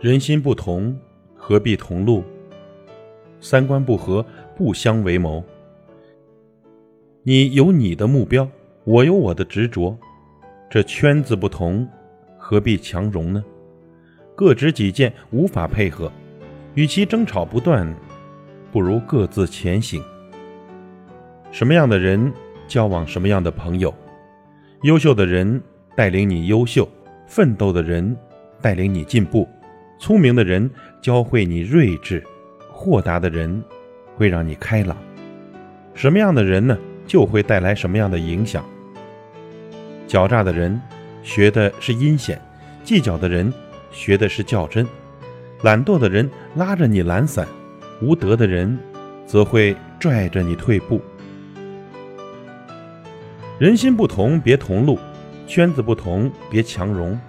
人心不同，何必同路？三观不合，不相为谋。你有你的目标，我有我的执着，这圈子不同，何必强融呢？各执己见，无法配合，与其争吵不断，不如各自前行。什么样的人交往什么样的朋友？优秀的人带领你优秀，奋斗的人带领你进步。聪明的人教会你睿智，豁达的人会让你开朗。什么样的人呢，就会带来什么样的影响。狡诈的人学的是阴险，计较的人学的是较真，懒惰的人拉着你懒散，无德的人则会拽着你退步。人心不同，别同路；圈子不同，别强融。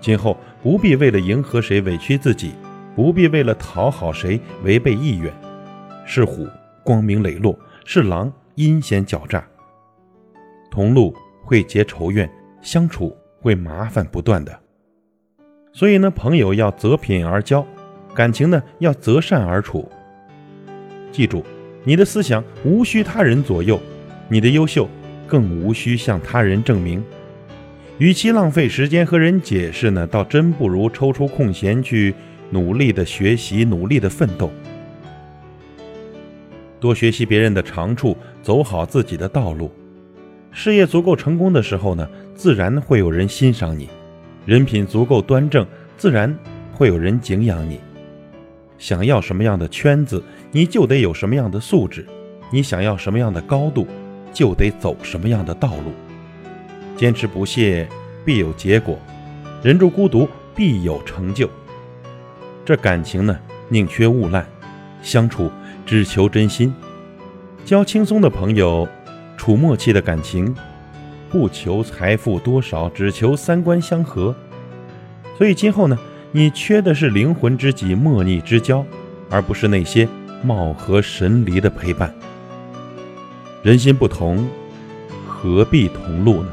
今后不必为了迎合谁委屈自己，不必为了讨好谁违背意愿。是虎光明磊落，是狼阴险狡诈。同路会结仇怨，相处会麻烦不断的。所以呢，朋友要择品而交，感情呢要择善而处。记住，你的思想无需他人左右，你的优秀更无需向他人证明。与其浪费时间和人解释呢，倒真不如抽出空闲去努力的学习，努力的奋斗。多学习别人的长处，走好自己的道路。事业足够成功的时候呢，自然会有人欣赏你；人品足够端正，自然会有人敬仰你。想要什么样的圈子，你就得有什么样的素质；你想要什么样的高度，就得走什么样的道路。坚持不懈，必有结果；忍住孤独，必有成就。这感情呢，宁缺毋滥；相处只求真心。交轻松的朋友，处默契的感情，不求财富多少，只求三观相合。所以今后呢，你缺的是灵魂知己、莫逆之交，而不是那些貌合神离的陪伴。人心不同，何必同路呢？